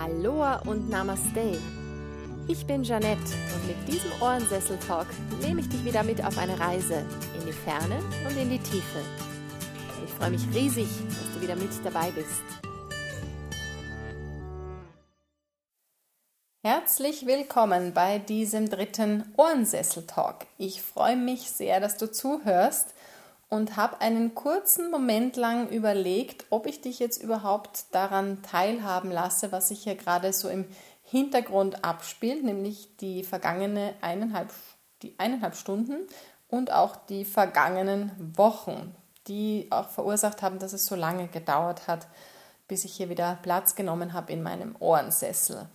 Aloha und Namaste. Ich bin Janette und mit diesem Ohrensessel-Talk nehme ich dich wieder mit auf eine Reise in die Ferne und in die Tiefe. Ich freue mich riesig, dass du wieder mit dabei bist. Herzlich willkommen bei diesem dritten Ohrensessel-Talk. Ich freue mich sehr, dass du zuhörst und habe einen kurzen Moment lang überlegt, ob ich dich jetzt überhaupt daran teilhaben lasse, was sich hier gerade so im Hintergrund abspielt, nämlich die vergangene eineinhalb, die eineinhalb Stunden und auch die vergangenen Wochen, die auch verursacht haben, dass es so lange gedauert hat, bis ich hier wieder Platz genommen habe in meinem Ohrensessel.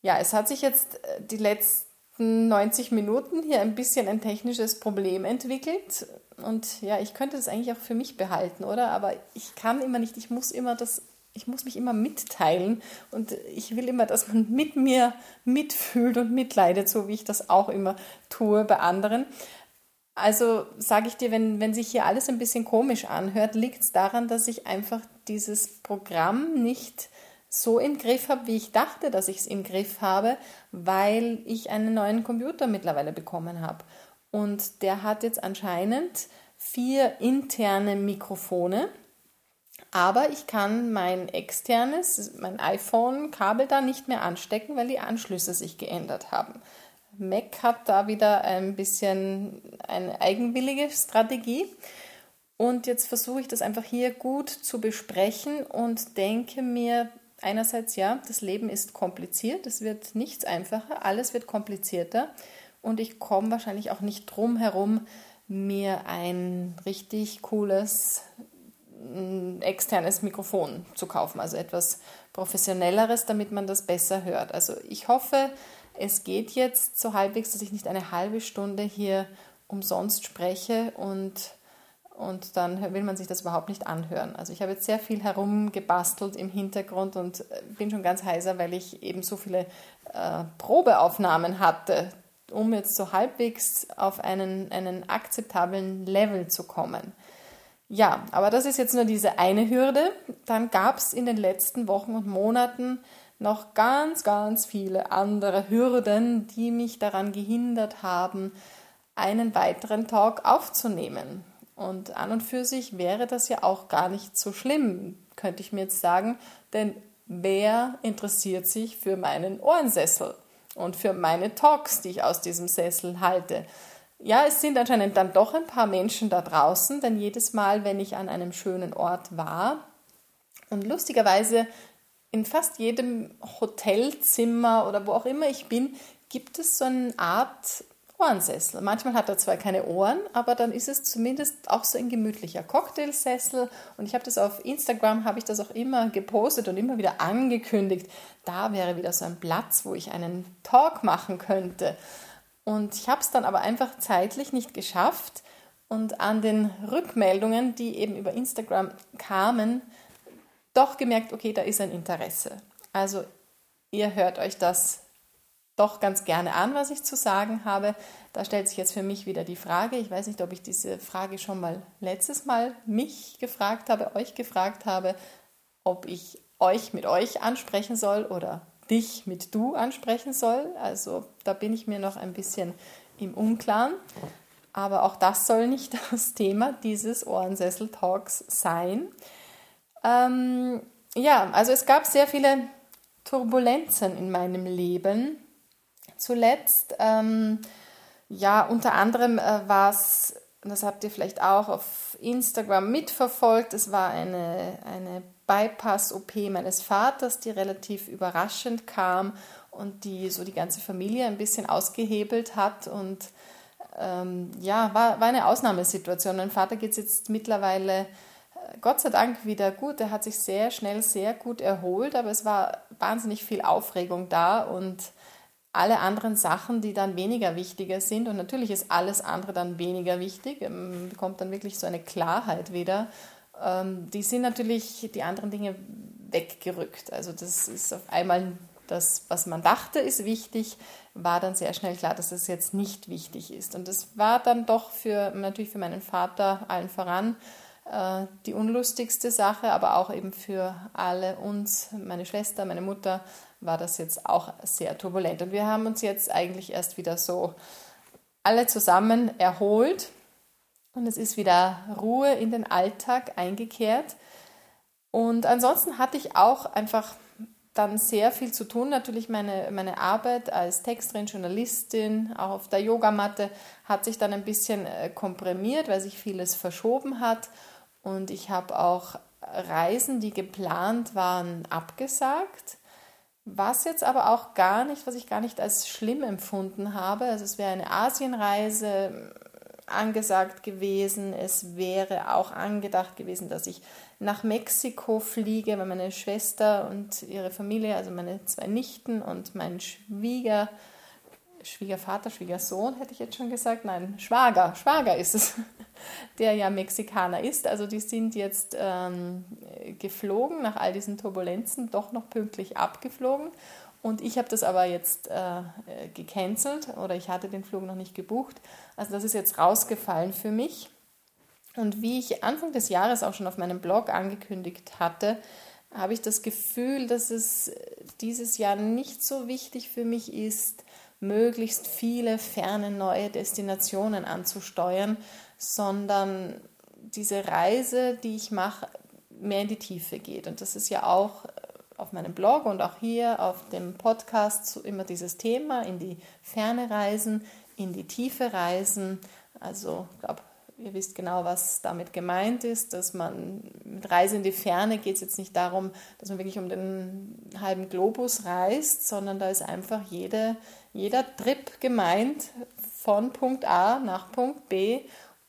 Ja, es hat sich jetzt äh, die letzten 90 Minuten hier ein bisschen ein technisches Problem entwickelt. Und ja, ich könnte das eigentlich auch für mich behalten, oder? Aber ich kann immer nicht, ich muss immer das, ich muss mich immer mitteilen und ich will immer, dass man mit mir mitfühlt und mitleidet, so wie ich das auch immer tue bei anderen. Also sage ich dir, wenn, wenn sich hier alles ein bisschen komisch anhört, liegt es daran, dass ich einfach dieses Programm nicht so im Griff habe, wie ich dachte, dass ich es im Griff habe, weil ich einen neuen Computer mittlerweile bekommen habe. Und der hat jetzt anscheinend vier interne Mikrofone. Aber ich kann mein externes, mein iPhone-Kabel da nicht mehr anstecken, weil die Anschlüsse sich geändert haben. Mac hat da wieder ein bisschen eine eigenwillige Strategie. Und jetzt versuche ich das einfach hier gut zu besprechen und denke mir einerseits, ja, das Leben ist kompliziert, es wird nichts einfacher, alles wird komplizierter und ich komme wahrscheinlich auch nicht drum herum, mir ein richtig cooles mm, externes Mikrofon zu kaufen, also etwas professionelleres, damit man das besser hört. Also ich hoffe, es geht jetzt so halbwegs, dass ich nicht eine halbe Stunde hier umsonst spreche und, und dann will man sich das überhaupt nicht anhören. Also ich habe jetzt sehr viel herumgebastelt im Hintergrund und äh, bin schon ganz heiser, weil ich eben so viele äh, Probeaufnahmen hatte um jetzt so halbwegs auf einen, einen akzeptablen Level zu kommen. Ja, aber das ist jetzt nur diese eine Hürde. Dann gab es in den letzten Wochen und Monaten noch ganz, ganz viele andere Hürden, die mich daran gehindert haben, einen weiteren Talk aufzunehmen. Und an und für sich wäre das ja auch gar nicht so schlimm, könnte ich mir jetzt sagen, denn wer interessiert sich für meinen Ohrensessel? und für meine Talks, die ich aus diesem Sessel halte. Ja, es sind anscheinend dann doch ein paar Menschen da draußen, denn jedes Mal, wenn ich an einem schönen Ort war und lustigerweise in fast jedem Hotelzimmer oder wo auch immer ich bin, gibt es so eine Art Ohrensessel. Manchmal hat er zwar keine Ohren, aber dann ist es zumindest auch so ein gemütlicher Cocktailsessel. Und ich habe das auf Instagram, habe ich das auch immer gepostet und immer wieder angekündigt. Da wäre wieder so ein Platz, wo ich einen Talk machen könnte. Und ich habe es dann aber einfach zeitlich nicht geschafft. Und an den Rückmeldungen, die eben über Instagram kamen, doch gemerkt, okay, da ist ein Interesse. Also ihr hört euch das doch ganz gerne an, was ich zu sagen habe. Da stellt sich jetzt für mich wieder die Frage, ich weiß nicht, ob ich diese Frage schon mal letztes Mal mich gefragt habe, euch gefragt habe, ob ich euch mit euch ansprechen soll oder dich mit du ansprechen soll. Also da bin ich mir noch ein bisschen im Unklaren. Aber auch das soll nicht das Thema dieses Ohrensessel-Talks sein. Ähm, ja, also es gab sehr viele Turbulenzen in meinem Leben zuletzt. Ähm, ja, unter anderem äh, war es, das habt ihr vielleicht auch auf Instagram mitverfolgt, es war eine, eine Bypass-OP meines Vaters, die relativ überraschend kam und die so die ganze Familie ein bisschen ausgehebelt hat und ähm, ja, war, war eine Ausnahmesituation. Mein Vater geht es jetzt mittlerweile äh, Gott sei Dank wieder gut. Er hat sich sehr schnell, sehr gut erholt, aber es war wahnsinnig viel Aufregung da und alle anderen Sachen, die dann weniger wichtiger sind. Und natürlich ist alles andere dann weniger wichtig, ähm, bekommt dann wirklich so eine Klarheit wieder. Ähm, die sind natürlich die anderen Dinge weggerückt. Also das ist auf einmal das, was man dachte, ist wichtig, war dann sehr schnell klar, dass es jetzt nicht wichtig ist. Und das war dann doch für natürlich für meinen Vater allen voran äh, die unlustigste Sache, aber auch eben für alle uns, meine Schwester, meine Mutter, war das jetzt auch sehr turbulent. Und wir haben uns jetzt eigentlich erst wieder so alle zusammen erholt und es ist wieder Ruhe in den Alltag eingekehrt. Und ansonsten hatte ich auch einfach dann sehr viel zu tun. Natürlich meine, meine Arbeit als Texterin, Journalistin, auch auf der Yogamatte hat sich dann ein bisschen äh, komprimiert, weil sich vieles verschoben hat. Und ich habe auch Reisen, die geplant waren, abgesagt. Was jetzt aber auch gar nicht, was ich gar nicht als schlimm empfunden habe. Also es wäre eine Asienreise angesagt gewesen. Es wäre auch angedacht gewesen, dass ich nach Mexiko fliege, weil meine Schwester und ihre Familie, also meine zwei Nichten und mein Schwieger, Schwiegervater, Schwiegersohn, hätte ich jetzt schon gesagt, nein, Schwager, Schwager ist es, der ja Mexikaner ist. Also die sind jetzt ähm, geflogen, nach all diesen Turbulenzen, doch noch pünktlich abgeflogen. Und ich habe das aber jetzt äh, gecancelt oder ich hatte den Flug noch nicht gebucht. Also das ist jetzt rausgefallen für mich. Und wie ich Anfang des Jahres auch schon auf meinem Blog angekündigt hatte, habe ich das Gefühl, dass es dieses Jahr nicht so wichtig für mich ist, möglichst viele ferne neue Destinationen anzusteuern, sondern diese Reise, die ich mache, mehr in die Tiefe geht. Und das ist ja auch auf meinem Blog und auch hier auf dem Podcast immer dieses Thema, in die Ferne reisen, in die Tiefe reisen. Also ich glaube, Ihr wisst genau, was damit gemeint ist, dass man mit Reise in die Ferne geht es jetzt nicht darum, dass man wirklich um den halben Globus reist, sondern da ist einfach jede, jeder Trip gemeint von Punkt A nach Punkt B.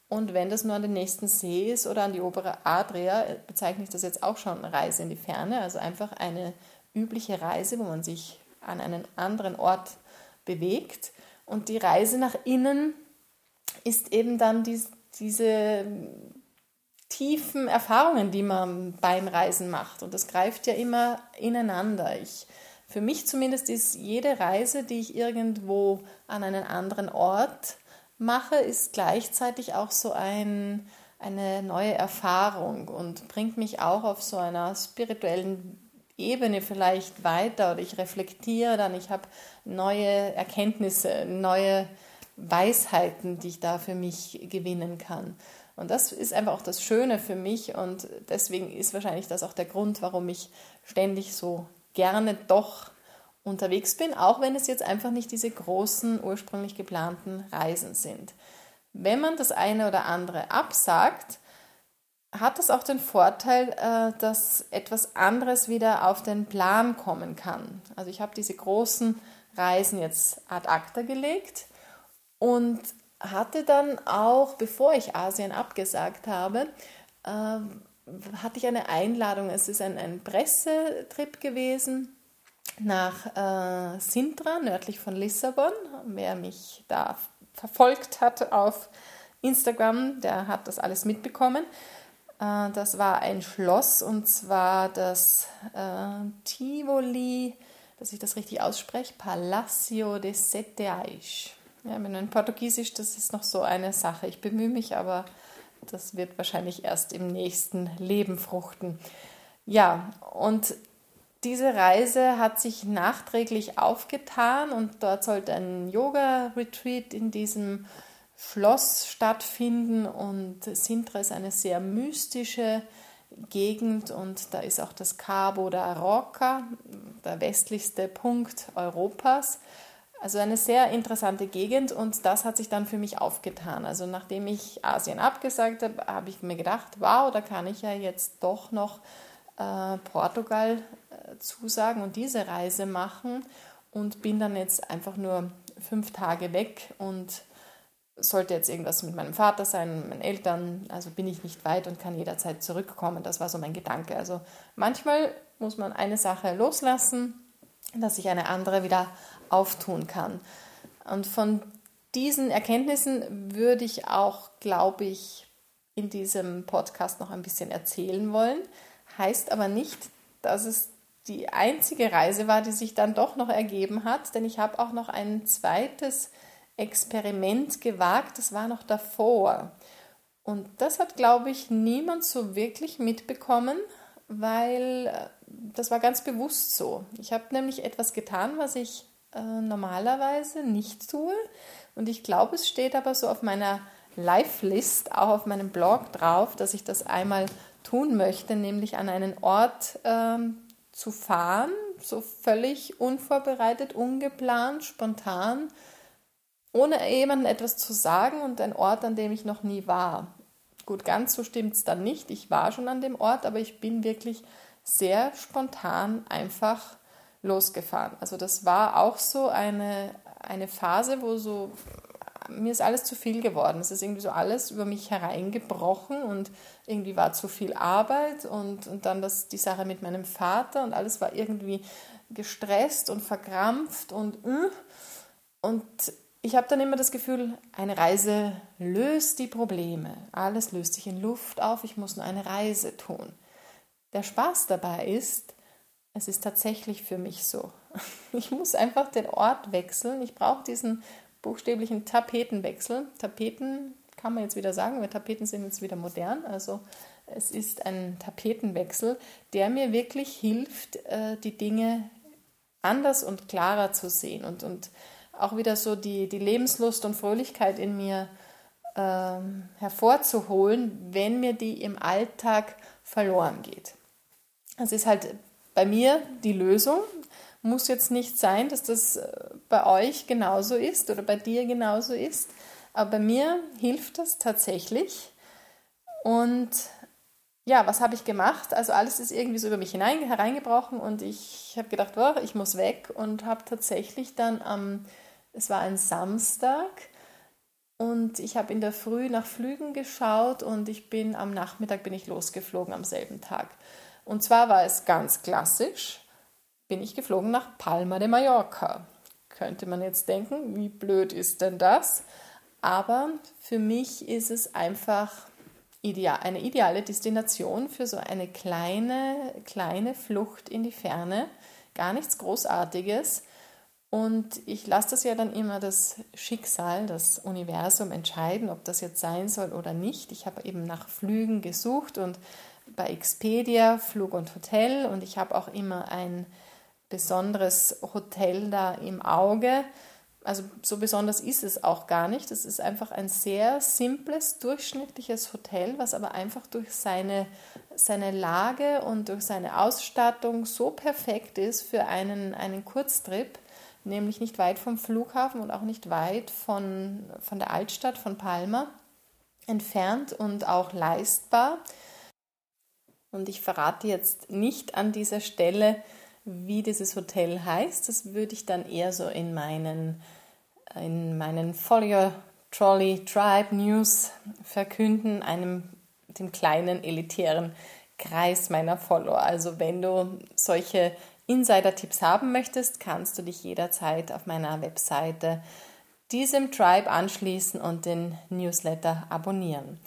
Und wenn das nur an den nächsten See ist oder an die obere Adria, bezeichne ich das jetzt auch schon Reise in die Ferne, also einfach eine übliche Reise, wo man sich an einen anderen Ort bewegt. Und die Reise nach innen ist eben dann dies, diese tiefen Erfahrungen, die man beim Reisen macht. Und das greift ja immer ineinander. Ich, für mich zumindest ist jede Reise, die ich irgendwo an einen anderen Ort mache, ist gleichzeitig auch so ein, eine neue Erfahrung und bringt mich auch auf so einer spirituellen Ebene vielleicht weiter oder ich reflektiere dann, ich habe neue Erkenntnisse, neue Weisheiten, die ich da für mich gewinnen kann. Und das ist einfach auch das Schöne für mich und deswegen ist wahrscheinlich das auch der Grund, warum ich ständig so gerne doch unterwegs bin, auch wenn es jetzt einfach nicht diese großen ursprünglich geplanten Reisen sind. Wenn man das eine oder andere absagt, hat das auch den Vorteil, äh, dass etwas anderes wieder auf den Plan kommen kann. Also ich habe diese großen Reisen jetzt ad acta gelegt und hatte dann auch, bevor ich Asien abgesagt habe, äh, hatte ich eine Einladung. Es ist ein, ein Pressetrip gewesen nach äh, Sintra, nördlich von Lissabon. Wer mich da verfolgt hat auf Instagram, der hat das alles mitbekommen. Äh, das war ein Schloss und zwar das äh, Tivoli, dass ich das richtig ausspreche, Palacio de Sete Ais. Ja, in Portugiesisch, das ist noch so eine Sache. Ich bemühe mich, aber das wird wahrscheinlich erst im nächsten Leben fruchten. Ja, und diese Reise hat sich nachträglich aufgetan und dort sollte ein Yoga-Retreat in diesem Schloss stattfinden und Sintra ist eine sehr mystische Gegend und da ist auch das Cabo da Roca, der westlichste Punkt Europas. Also eine sehr interessante Gegend und das hat sich dann für mich aufgetan. Also nachdem ich Asien abgesagt habe, habe ich mir gedacht, wow, da kann ich ja jetzt doch noch äh, Portugal äh, zusagen und diese Reise machen und bin dann jetzt einfach nur fünf Tage weg und sollte jetzt irgendwas mit meinem Vater sein, meinen Eltern, also bin ich nicht weit und kann jederzeit zurückkommen. Das war so mein Gedanke. Also manchmal muss man eine Sache loslassen, dass sich eine andere wieder auftun kann. Und von diesen Erkenntnissen würde ich auch, glaube ich, in diesem Podcast noch ein bisschen erzählen wollen. Heißt aber nicht, dass es die einzige Reise war, die sich dann doch noch ergeben hat, denn ich habe auch noch ein zweites Experiment gewagt, das war noch davor. Und das hat, glaube ich, niemand so wirklich mitbekommen, weil äh, das war ganz bewusst so. Ich habe nämlich etwas getan, was ich äh, normalerweise nicht tue. Und ich glaube, es steht aber so auf meiner Live-List, auch auf meinem Blog drauf, dass ich das einmal tun möchte, nämlich an einen Ort ähm, zu fahren, so völlig unvorbereitet, ungeplant, spontan, ohne jemandem etwas zu sagen und ein Ort, an dem ich noch nie war. Gut, ganz so stimmt es dann nicht. Ich war schon an dem Ort, aber ich bin wirklich sehr spontan einfach losgefahren. Also das war auch so eine, eine Phase, wo so mir ist alles zu viel geworden. Es ist irgendwie so alles über mich hereingebrochen und irgendwie war zu viel Arbeit und, und dann das, die Sache mit meinem Vater und alles war irgendwie gestresst und verkrampft und äh. und ich habe dann immer das Gefühl, eine Reise löst die Probleme. Alles löst sich in Luft auf, ich muss nur eine Reise tun. Der Spaß dabei ist, es ist tatsächlich für mich so. Ich muss einfach den Ort wechseln. Ich brauche diesen buchstäblichen Tapetenwechsel. Tapeten kann man jetzt wieder sagen, weil Tapeten sind jetzt wieder modern. Also es ist ein Tapetenwechsel, der mir wirklich hilft, äh, die Dinge anders und klarer zu sehen und, und auch wieder so die, die Lebenslust und Fröhlichkeit in mir ähm, hervorzuholen, wenn mir die im Alltag verloren geht. Es ist halt bei mir die Lösung, muss jetzt nicht sein, dass das äh, bei euch genauso ist oder bei dir genauso ist. Aber bei mir hilft das tatsächlich. Und ja, was habe ich gemacht? Also alles ist irgendwie so über mich hinein, hereingebrochen und ich habe gedacht, oh, ich muss weg und habe tatsächlich dann am, es war ein Samstag und ich habe in der Früh nach Flügen geschaut und ich bin am Nachmittag bin ich losgeflogen am selben Tag. Und zwar war es ganz klassisch bin ich geflogen nach Palma de Mallorca. Könnte man jetzt denken, wie blöd ist denn das? Aber für mich ist es einfach ideal, eine ideale Destination für so eine kleine, kleine Flucht in die Ferne. Gar nichts Großartiges. Und ich lasse das ja dann immer das Schicksal, das Universum entscheiden, ob das jetzt sein soll oder nicht. Ich habe eben nach Flügen gesucht und bei Expedia Flug und Hotel und ich habe auch immer ein besonderes Hotel da im Auge. Also so besonders ist es auch gar nicht. Es ist einfach ein sehr simples, durchschnittliches Hotel, was aber einfach durch seine, seine Lage und durch seine Ausstattung so perfekt ist für einen, einen Kurztrip, nämlich nicht weit vom Flughafen und auch nicht weit von, von der Altstadt von Palma entfernt und auch leistbar. Und ich verrate jetzt nicht an dieser Stelle, wie dieses Hotel heißt, das würde ich dann eher so in meinen, in meinen Folio Trolley Tribe News verkünden, einem dem kleinen elitären Kreis meiner Follower. Also wenn du solche Insider-Tipps haben möchtest, kannst du dich jederzeit auf meiner Webseite diesem Tribe anschließen und den Newsletter abonnieren.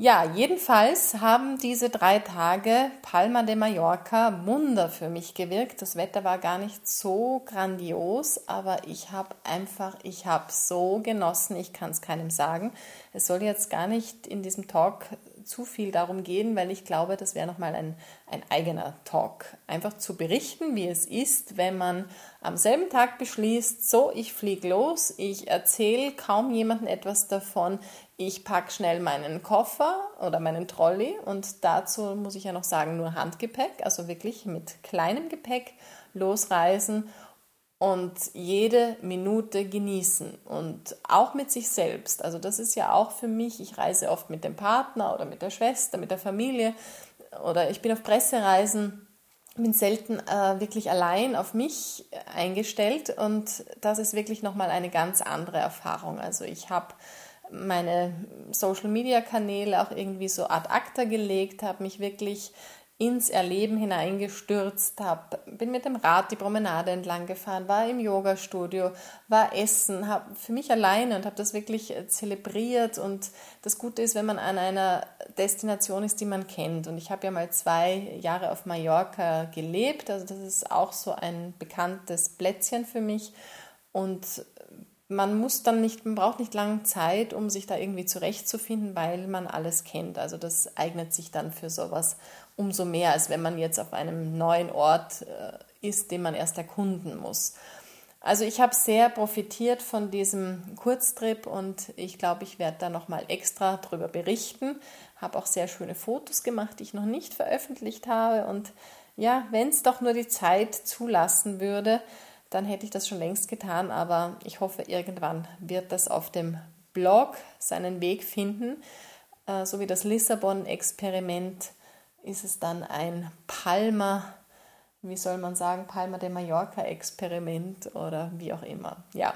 Ja, jedenfalls haben diese drei Tage Palma de Mallorca Wunder für mich gewirkt. Das Wetter war gar nicht so grandios, aber ich habe einfach, ich habe so genossen, ich kann es keinem sagen. Es soll jetzt gar nicht in diesem Talk zu viel darum gehen, weil ich glaube, das wäre nochmal ein, ein eigener Talk. Einfach zu berichten, wie es ist, wenn man am selben Tag beschließt, so, ich fliege los, ich erzähle kaum jemandem etwas davon, ich packe schnell meinen Koffer oder meinen Trolley und dazu muss ich ja noch sagen, nur Handgepäck, also wirklich mit kleinem Gepäck losreisen und jede Minute genießen und auch mit sich selbst. Also das ist ja auch für mich, ich reise oft mit dem Partner oder mit der Schwester, mit der Familie oder ich bin auf Pressereisen, bin selten äh, wirklich allein auf mich eingestellt und das ist wirklich nochmal eine ganz andere Erfahrung. Also ich habe meine Social-Media-Kanäle auch irgendwie so ad acta gelegt, habe mich wirklich ins Erleben hineingestürzt habe. Bin mit dem Rad die Promenade entlang gefahren, war im Yoga-Studio, war essen, habe für mich alleine und habe das wirklich äh, zelebriert. Und das Gute ist, wenn man an einer Destination ist, die man kennt. Und ich habe ja mal zwei Jahre auf Mallorca gelebt, also das ist auch so ein bekanntes Plätzchen für mich. Und man muss dann nicht, man braucht nicht lange Zeit, um sich da irgendwie zurechtzufinden, weil man alles kennt. Also das eignet sich dann für sowas umso mehr, als wenn man jetzt auf einem neuen Ort äh, ist, den man erst erkunden muss. Also ich habe sehr profitiert von diesem Kurztrip und ich glaube, ich werde da nochmal extra drüber berichten. Habe auch sehr schöne Fotos gemacht, die ich noch nicht veröffentlicht habe. Und ja, wenn es doch nur die Zeit zulassen würde, dann hätte ich das schon längst getan. Aber ich hoffe, irgendwann wird das auf dem Blog seinen Weg finden. Äh, so wie das Lissabon-Experiment ist es dann ein Palma wie soll man sagen, Palma de Mallorca-Experiment oder wie auch immer. Ja,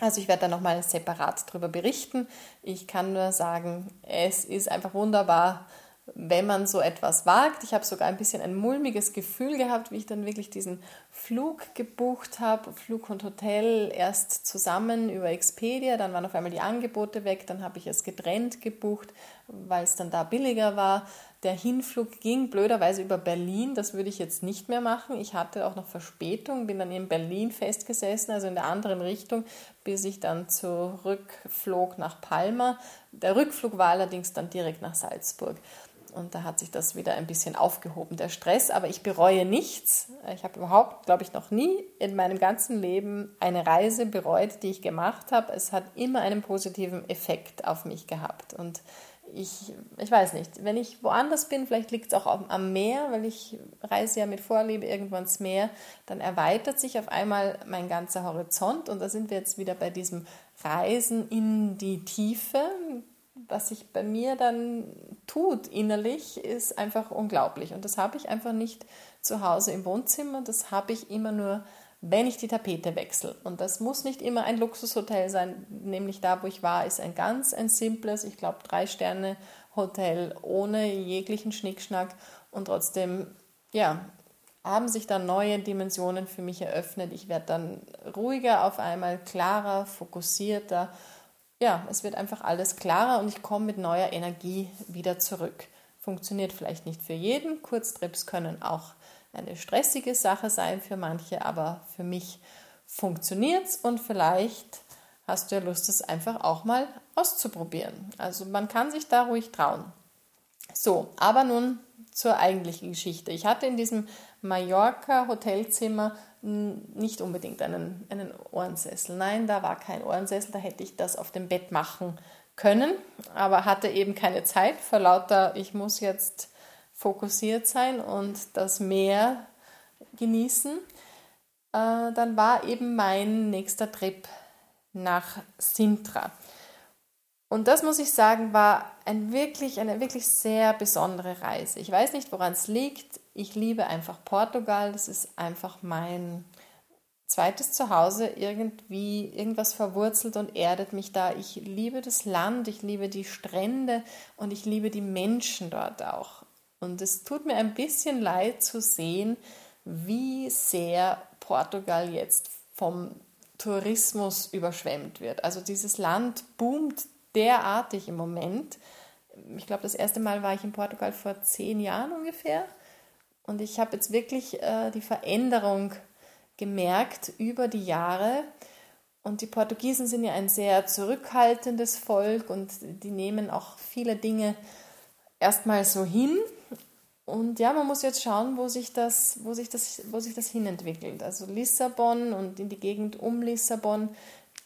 also ich werde da nochmal separat darüber berichten. Ich kann nur sagen, es ist einfach wunderbar, wenn man so etwas wagt. Ich habe sogar ein bisschen ein mulmiges Gefühl gehabt, wie ich dann wirklich diesen Flug gebucht habe, Flug und Hotel erst zusammen über Expedia, dann waren auf einmal die Angebote weg, dann habe ich es getrennt gebucht, weil es dann da billiger war. Der Hinflug ging blöderweise über Berlin, das würde ich jetzt nicht mehr machen. Ich hatte auch noch Verspätung, bin dann in Berlin festgesessen, also in der anderen Richtung, bis ich dann zurückflog nach Palma. Der Rückflug war allerdings dann direkt nach Salzburg. Und da hat sich das wieder ein bisschen aufgehoben, der Stress. Aber ich bereue nichts. Ich habe überhaupt, glaube ich, noch nie in meinem ganzen Leben eine Reise bereut, die ich gemacht habe. Es hat immer einen positiven Effekt auf mich gehabt. Und ich, ich weiß nicht, wenn ich woanders bin, vielleicht liegt es auch am Meer, weil ich reise ja mit Vorliebe irgendwann ins Meer, dann erweitert sich auf einmal mein ganzer Horizont. Und da sind wir jetzt wieder bei diesem Reisen in die Tiefe, was sich bei mir dann tut innerlich, ist einfach unglaublich. Und das habe ich einfach nicht zu Hause im Wohnzimmer, das habe ich immer nur, wenn ich die Tapete wechsle. Und das muss nicht immer ein Luxushotel sein, nämlich da, wo ich war, ist ein ganz ein simples, ich glaube, drei Sterne Hotel ohne jeglichen Schnickschnack und trotzdem, ja, haben sich dann neue Dimensionen für mich eröffnet. Ich werde dann ruhiger auf einmal, klarer, fokussierter ja, es wird einfach alles klarer und ich komme mit neuer Energie wieder zurück. Funktioniert vielleicht nicht für jeden. Kurztrips können auch eine stressige Sache sein für manche, aber für mich funktioniert es und vielleicht hast du ja Lust, es einfach auch mal auszuprobieren. Also man kann sich da ruhig trauen. So, aber nun zur eigentlichen Geschichte. Ich hatte in diesem Mallorca Hotelzimmer nicht unbedingt einen, einen Ohrensessel. Nein, da war kein Ohrensessel, da hätte ich das auf dem Bett machen können, aber hatte eben keine Zeit vor lauter, ich muss jetzt fokussiert sein und das Meer genießen. Äh, dann war eben mein nächster Trip nach Sintra. Und das muss ich sagen, war ein wirklich, eine wirklich sehr besondere Reise. Ich weiß nicht, woran es liegt ich liebe einfach Portugal. Das ist einfach mein zweites Zuhause. Irgendwie irgendwas verwurzelt und erdet mich da. Ich liebe das Land, ich liebe die Strände und ich liebe die Menschen dort auch. Und es tut mir ein bisschen leid zu sehen, wie sehr Portugal jetzt vom Tourismus überschwemmt wird. Also dieses Land boomt derartig im Moment. Ich glaube, das erste Mal war ich in Portugal vor zehn Jahren ungefähr. Und ich habe jetzt wirklich äh, die Veränderung gemerkt über die Jahre. Und die Portugiesen sind ja ein sehr zurückhaltendes Volk und die nehmen auch viele Dinge erstmal so hin. Und ja, man muss jetzt schauen, wo sich das, wo sich das, wo sich das hinentwickelt. Also Lissabon und in die Gegend um Lissabon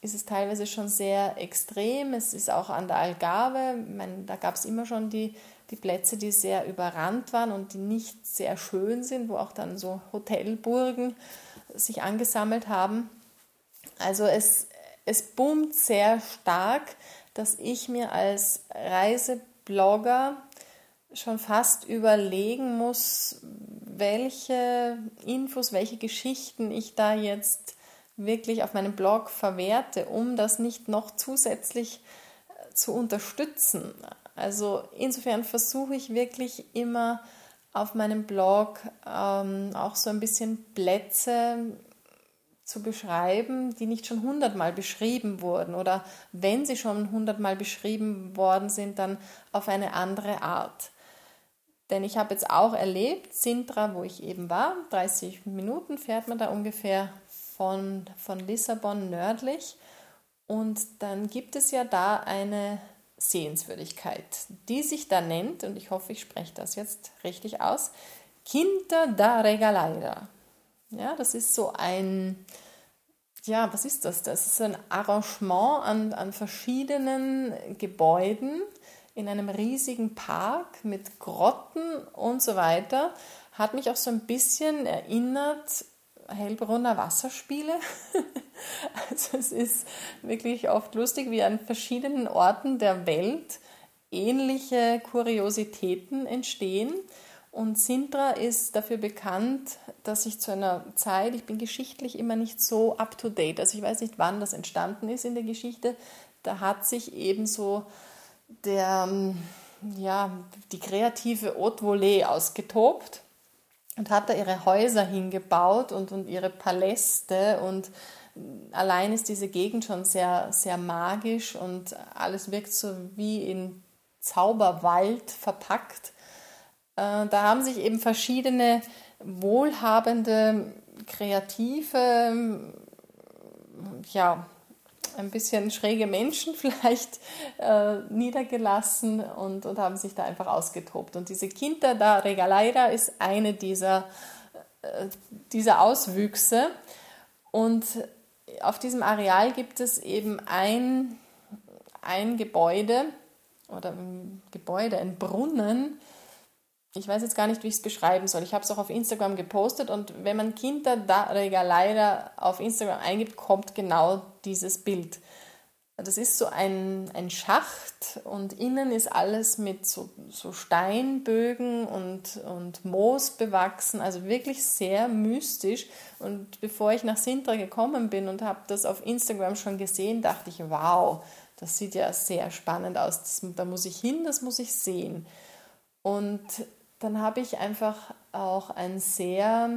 ist es teilweise schon sehr extrem. Es ist auch an der Algarve, meine, da gab es immer schon die die Plätze, die sehr überrannt waren und die nicht sehr schön sind, wo auch dann so Hotelburgen sich angesammelt haben. Also es, es boomt sehr stark, dass ich mir als Reiseblogger schon fast überlegen muss, welche Infos, welche Geschichten ich da jetzt wirklich auf meinem Blog verwerte, um das nicht noch zusätzlich zu unterstützen. Also insofern versuche ich wirklich immer auf meinem Blog ähm, auch so ein bisschen Plätze zu beschreiben, die nicht schon hundertmal beschrieben wurden oder wenn sie schon hundertmal beschrieben worden sind, dann auf eine andere Art. Denn ich habe jetzt auch erlebt, Sintra, wo ich eben war, 30 Minuten fährt man da ungefähr von, von Lissabon nördlich. Und dann gibt es ja da eine Sehenswürdigkeit, die sich da nennt, und ich hoffe, ich spreche das jetzt richtig aus, Quinta da Regaleira. Ja, das ist so ein, ja, was ist das? Das ist ein Arrangement an, an verschiedenen Gebäuden in einem riesigen Park mit Grotten und so weiter. Hat mich auch so ein bisschen erinnert, Hellbrunner Wasserspiele. also es ist wirklich oft lustig, wie an verschiedenen Orten der Welt ähnliche Kuriositäten entstehen. Und Sintra ist dafür bekannt, dass ich zu einer Zeit, ich bin geschichtlich immer nicht so up-to-date, also ich weiß nicht, wann das entstanden ist in der Geschichte, da hat sich eben so der, ja, die kreative Haute Volée ausgetobt und hat da ihre Häuser hingebaut und, und ihre Paläste und allein ist diese Gegend schon sehr, sehr magisch und alles wirkt so wie in Zauberwald verpackt. Äh, da haben sich eben verschiedene wohlhabende, kreative, ja, ein bisschen schräge Menschen vielleicht äh, niedergelassen und, und haben sich da einfach ausgetobt. Und diese Quinta da Regaleira ist eine dieser, äh, dieser Auswüchse. Und auf diesem Areal gibt es eben ein, ein Gebäude oder ein Gebäude, ein Brunnen, ich weiß jetzt gar nicht, wie ich es beschreiben soll. Ich habe es auch auf Instagram gepostet und wenn man Kinder da Regaleira auf Instagram eingibt, kommt genau dieses Bild. Das ist so ein, ein Schacht und innen ist alles mit so, so Steinbögen und, und Moos bewachsen, also wirklich sehr mystisch. Und bevor ich nach Sintra gekommen bin und habe das auf Instagram schon gesehen, dachte ich, wow, das sieht ja sehr spannend aus. Das, da muss ich hin, das muss ich sehen. Und dann habe ich einfach auch ein sehr,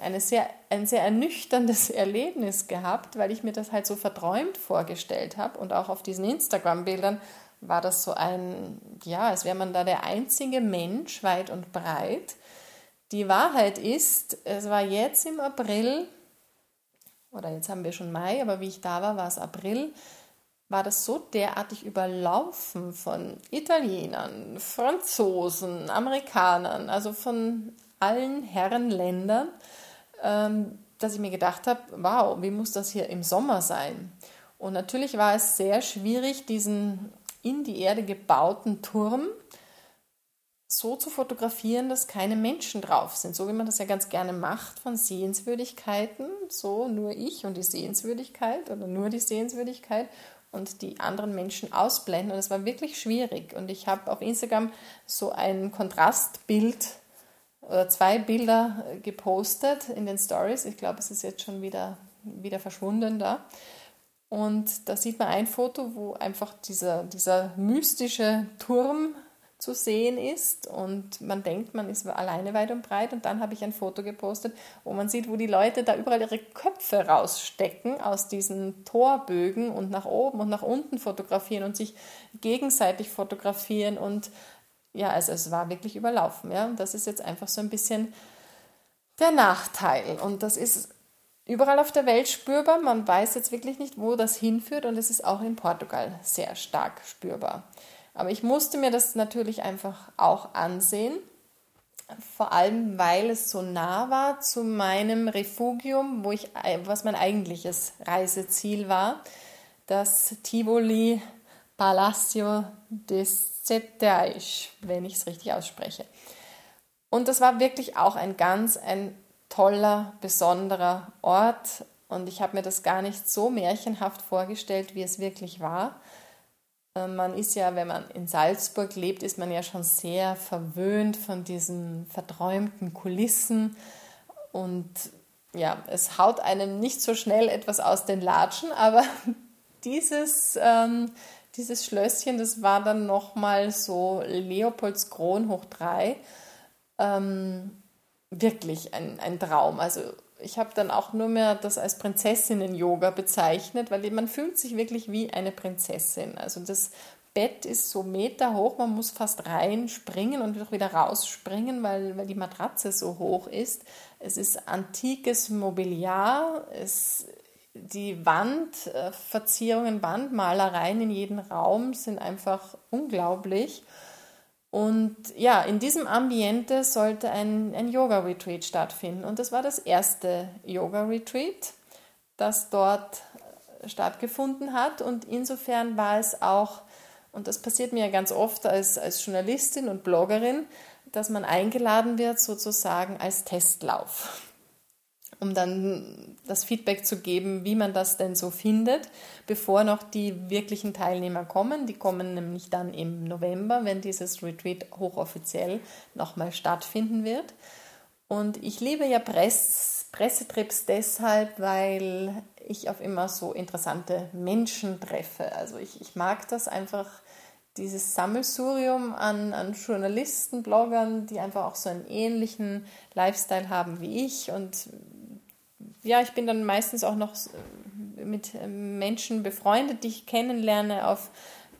eine sehr, ein sehr ernüchterndes Erlebnis gehabt, weil ich mir das halt so verträumt vorgestellt habe. Und auch auf diesen Instagram-Bildern war das so ein, ja, als wäre man da der einzige Mensch weit und breit. Die Wahrheit ist, es war jetzt im April, oder jetzt haben wir schon Mai, aber wie ich da war, war es April, war das so derartig überlaufen von Italienern, Franzosen, Amerikanern, also von allen Herrenländern, ähm, dass ich mir gedacht habe, wow, wie muss das hier im Sommer sein? Und natürlich war es sehr schwierig, diesen in die Erde gebauten Turm so zu fotografieren, dass keine Menschen drauf sind, so wie man das ja ganz gerne macht von Sehenswürdigkeiten, so nur ich und die Sehenswürdigkeit oder nur die Sehenswürdigkeit und die anderen Menschen ausblenden. Und es war wirklich schwierig. Und ich habe auf Instagram so ein Kontrastbild oder zwei Bilder gepostet in den Stories. Ich glaube, es ist jetzt schon wieder, wieder verschwunden da. Und da sieht man ein Foto, wo einfach dieser, dieser mystische Turm zu sehen ist und man denkt, man ist alleine weit und breit. Und dann habe ich ein Foto gepostet, wo man sieht, wo die Leute da überall ihre Köpfe rausstecken aus diesen Torbögen und nach oben und nach unten fotografieren und sich gegenseitig fotografieren. Und ja, also es war wirklich überlaufen. Ja? Und das ist jetzt einfach so ein bisschen der Nachteil. Und das ist überall auf der Welt spürbar. Man weiß jetzt wirklich nicht, wo das hinführt und es ist auch in Portugal sehr stark spürbar. Aber ich musste mir das natürlich einfach auch ansehen, vor allem weil es so nah war zu meinem Refugium, wo ich, was mein eigentliches Reiseziel war, das Tivoli Palacio de Setteis, wenn ich es richtig ausspreche. Und das war wirklich auch ein ganz ein toller, besonderer Ort. Und ich habe mir das gar nicht so märchenhaft vorgestellt, wie es wirklich war. Äh, man ist ja, wenn man in Salzburg lebt, ist man ja schon sehr verwöhnt von diesen verträumten Kulissen und ja, es haut einem nicht so schnell etwas aus den Latschen, aber dieses, ähm, dieses Schlösschen, das war dann nochmal so Leopoldskron hoch drei, ähm, wirklich ein, ein Traum. Also ich habe dann auch nur mehr das als Prinzessinnen-Yoga bezeichnet, weil man fühlt sich wirklich wie eine Prinzessin. Also das Bett ist so Meter hoch, man muss fast reinspringen und wieder rausspringen, weil, weil die Matratze so hoch ist. Es ist antikes Mobiliar, es die Wandverzierungen, Wandmalereien in jedem Raum sind einfach unglaublich. Und ja, in diesem Ambiente sollte ein, ein Yoga-Retreat stattfinden. Und das war das erste Yoga-Retreat, das dort stattgefunden hat. Und insofern war es auch, und das passiert mir ja ganz oft als, als Journalistin und Bloggerin, dass man eingeladen wird sozusagen als Testlauf um dann das Feedback zu geben, wie man das denn so findet, bevor noch die wirklichen Teilnehmer kommen. Die kommen nämlich dann im November, wenn dieses Retreat hochoffiziell nochmal stattfinden wird. Und ich liebe ja Press, Pressetrips deshalb, weil ich auf immer so interessante Menschen treffe. Also ich, ich mag das einfach, dieses Sammelsurium an, an Journalisten, Bloggern, die einfach auch so einen ähnlichen Lifestyle haben wie ich und ja, ich bin dann meistens auch noch äh, mit äh, Menschen befreundet, die ich kennenlerne auf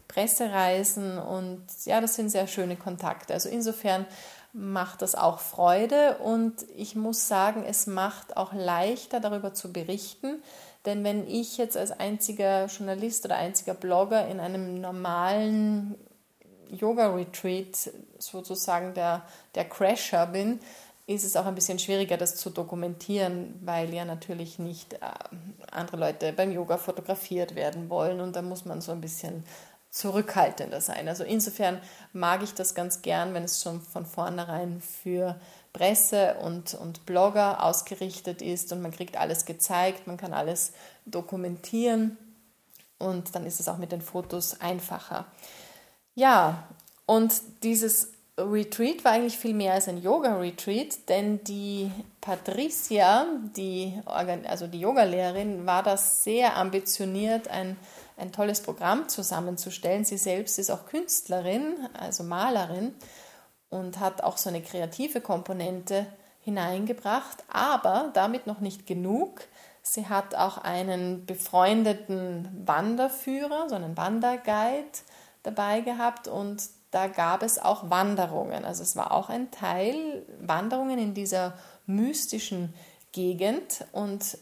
Pressereisen und ja, das sind sehr schöne Kontakte. Also insofern macht das auch Freude und ich muss sagen, es macht auch leichter darüber zu berichten, denn wenn ich jetzt als einziger Journalist oder einziger Blogger in einem normalen Yoga-Retreat sozusagen der, der Crasher bin, ist es auch ein bisschen schwieriger, das zu dokumentieren, weil ja natürlich nicht äh, andere Leute beim Yoga fotografiert werden wollen und da muss man so ein bisschen zurückhaltender sein. Also insofern mag ich das ganz gern, wenn es schon von vornherein für Presse und, und Blogger ausgerichtet ist und man kriegt alles gezeigt, man kann alles dokumentieren und dann ist es auch mit den Fotos einfacher. Ja, und dieses Retreat war eigentlich viel mehr als ein Yoga-Retreat, denn die Patricia, die, also die Yogalehrerin, war das sehr ambitioniert, ein, ein tolles Programm zusammenzustellen. Sie selbst ist auch Künstlerin, also Malerin und hat auch so eine kreative Komponente hineingebracht, aber damit noch nicht genug. Sie hat auch einen befreundeten Wanderführer, so einen Wanderguide dabei gehabt und da gab es auch Wanderungen. Also es war auch ein Teil Wanderungen in dieser mystischen Gegend und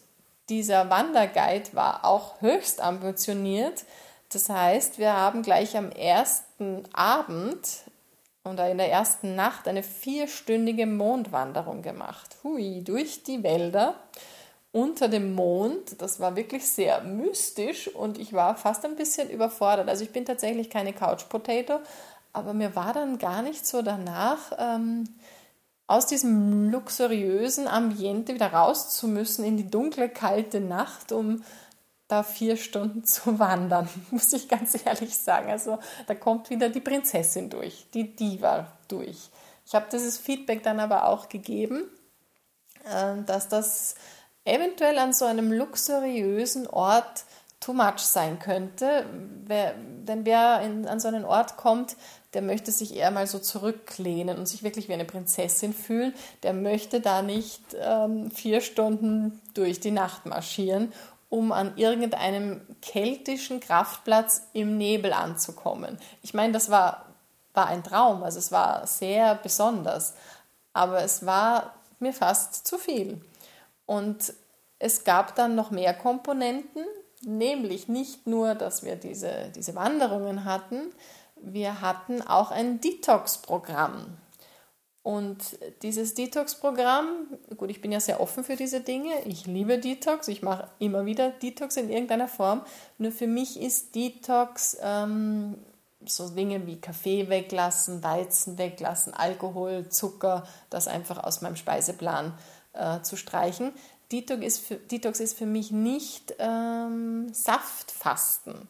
dieser Wanderguide war auch höchst ambitioniert. Das heißt, wir haben gleich am ersten Abend oder in der ersten Nacht eine vierstündige Mondwanderung gemacht. Hui, durch die Wälder unter dem Mond. Das war wirklich sehr mystisch und ich war fast ein bisschen überfordert. Also ich bin tatsächlich keine Couch Potato, aber mir war dann gar nicht so danach, ähm, aus diesem luxuriösen Ambiente wieder raus zu müssen in die dunkle, kalte Nacht, um da vier Stunden zu wandern, muss ich ganz ehrlich sagen. Also da kommt wieder die Prinzessin durch, die Diva durch. Ich habe dieses Feedback dann aber auch gegeben, äh, dass das eventuell an so einem luxuriösen Ort too much sein könnte. Wer, denn wer in, an so einen Ort kommt, der möchte sich eher mal so zurücklehnen und sich wirklich wie eine Prinzessin fühlen. Der möchte da nicht ähm, vier Stunden durch die Nacht marschieren, um an irgendeinem keltischen Kraftplatz im Nebel anzukommen. Ich meine, das war, war ein Traum, also es war sehr besonders, aber es war mir fast zu viel. Und es gab dann noch mehr Komponenten, nämlich nicht nur, dass wir diese, diese Wanderungen hatten, wir hatten auch ein Detox-Programm. Und dieses Detox-Programm, gut, ich bin ja sehr offen für diese Dinge. Ich liebe Detox. Ich mache immer wieder Detox in irgendeiner Form. Nur für mich ist Detox ähm, so Dinge wie Kaffee weglassen, Weizen weglassen, Alkohol, Zucker, das einfach aus meinem Speiseplan äh, zu streichen. Detox ist für, Detox ist für mich nicht ähm, Saftfasten.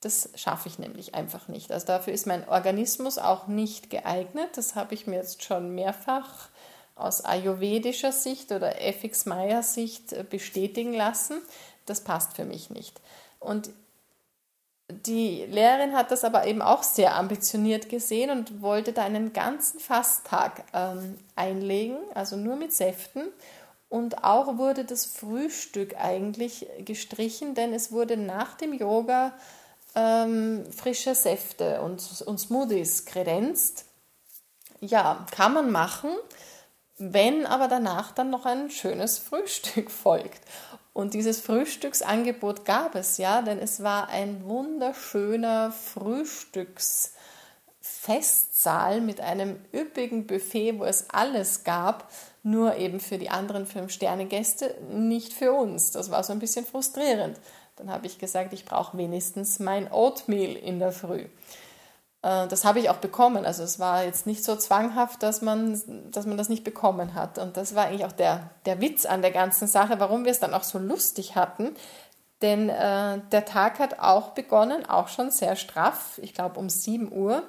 Das schaffe ich nämlich einfach nicht. Also dafür ist mein Organismus auch nicht geeignet. Das habe ich mir jetzt schon mehrfach aus ayurvedischer Sicht oder FX Meyer Sicht äh, bestätigen lassen. Das passt für mich nicht. Und die Lehrerin hat das aber eben auch sehr ambitioniert gesehen und wollte da einen ganzen Fasttag ähm, einlegen, also nur mit Säften. Und auch wurde das Frühstück eigentlich gestrichen, denn es wurde nach dem Yoga ähm, frische Säfte und, und Smoothies kredenzt. Ja, kann man machen. wenn aber danach dann noch ein schönes Frühstück folgt. Und dieses Frühstücksangebot gab es ja, denn es war ein wunderschöner Frühstücksfestsaal mit einem üppigen Buffet, wo es alles gab, nur eben für die anderen Fünf-Sterne-Gäste, nicht für uns. Das war so ein bisschen frustrierend. Dann habe ich gesagt, ich brauche wenigstens mein Oatmeal in der Früh. Äh, das habe ich auch bekommen. Also es war jetzt nicht so zwanghaft, dass man, dass man das nicht bekommen hat. Und das war eigentlich auch der, der Witz an der ganzen Sache, warum wir es dann auch so lustig hatten. Denn äh, der Tag hat auch begonnen, auch schon sehr straff. Ich glaube um 7 Uhr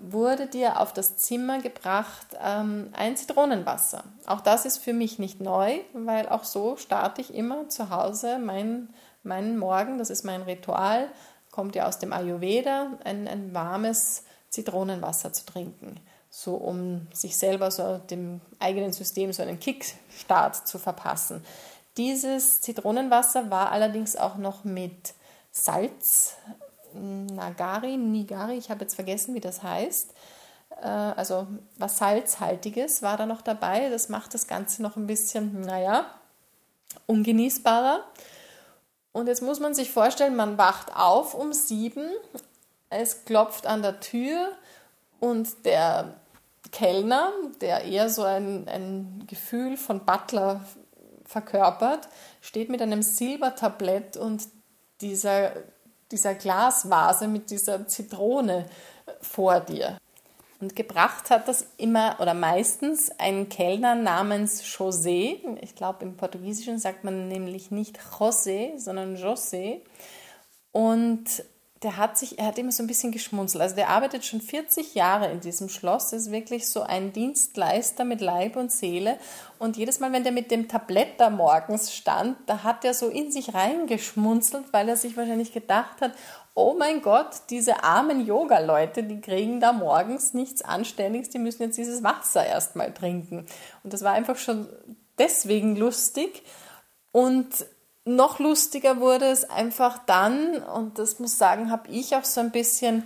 wurde dir auf das Zimmer gebracht ähm, ein Zitronenwasser. Auch das ist für mich nicht neu, weil auch so starte ich immer zu Hause mein, meinen Morgen. Das ist mein Ritual kommt ja aus dem Ayurveda, ein, ein warmes Zitronenwasser zu trinken, so um sich selber so dem eigenen System so einen Kickstart zu verpassen. Dieses Zitronenwasser war allerdings auch noch mit Salz, Nagari, Nigari, ich habe jetzt vergessen, wie das heißt. Äh, also was Salzhaltiges war da noch dabei. Das macht das Ganze noch ein bisschen, naja, ungenießbarer. Und jetzt muss man sich vorstellen, man wacht auf um sieben, es klopft an der Tür und der Kellner, der eher so ein, ein Gefühl von Butler verkörpert, steht mit einem Silbertablett und dieser, dieser Glasvase mit dieser Zitrone vor dir. Und gebracht hat das immer oder meistens ein Kellner namens José. Ich glaube, im Portugiesischen sagt man nämlich nicht José, sondern José. Und der hat sich, er hat immer so ein bisschen geschmunzelt. Also der arbeitet schon 40 Jahre in diesem Schloss, ist wirklich so ein Dienstleister mit Leib und Seele. Und jedes Mal, wenn der mit dem Tablett da morgens stand, da hat er so in sich reingeschmunzelt, weil er sich wahrscheinlich gedacht hat, oh mein Gott, diese armen Yoga-Leute, die kriegen da morgens nichts Anständiges, die müssen jetzt dieses Wasser erstmal trinken. Und das war einfach schon deswegen lustig. Und noch lustiger wurde es einfach dann, und das muss sagen, habe ich auch so ein bisschen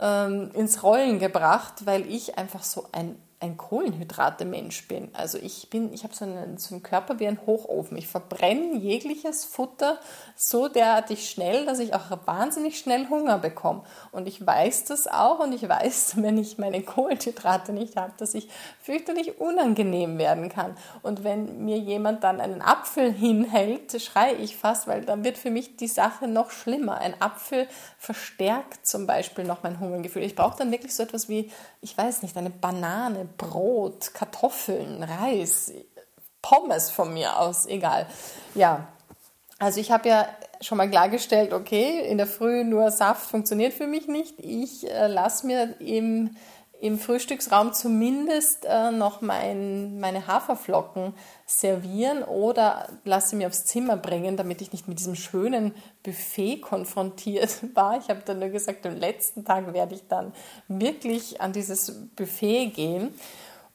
ähm, ins Rollen gebracht, weil ich einfach so ein ein Kohlenhydrate-Mensch bin. Also ich bin, ich habe so einen, so einen Körper wie ein Hochofen. Ich verbrenne jegliches Futter so derartig schnell, dass ich auch wahnsinnig schnell Hunger bekomme. Und ich weiß das auch und ich weiß, wenn ich meine Kohlenhydrate nicht habe, dass ich fürchterlich unangenehm werden kann. Und wenn mir jemand dann einen Apfel hinhält, schreie ich fast, weil dann wird für mich die Sache noch schlimmer. Ein Apfel verstärkt zum Beispiel noch mein Hungergefühl. Ich brauche dann wirklich so etwas wie, ich weiß nicht, eine Banane, Brot, Kartoffeln, Reis, Pommes von mir aus, egal. Ja, also ich habe ja schon mal klargestellt, okay, in der Früh nur Saft funktioniert für mich nicht. Ich äh, lasse mir im im Frühstücksraum zumindest äh, noch mein, meine Haferflocken servieren oder lasse mir aufs Zimmer bringen, damit ich nicht mit diesem schönen Buffet konfrontiert war. Ich habe dann nur gesagt, am letzten Tag werde ich dann wirklich an dieses Buffet gehen.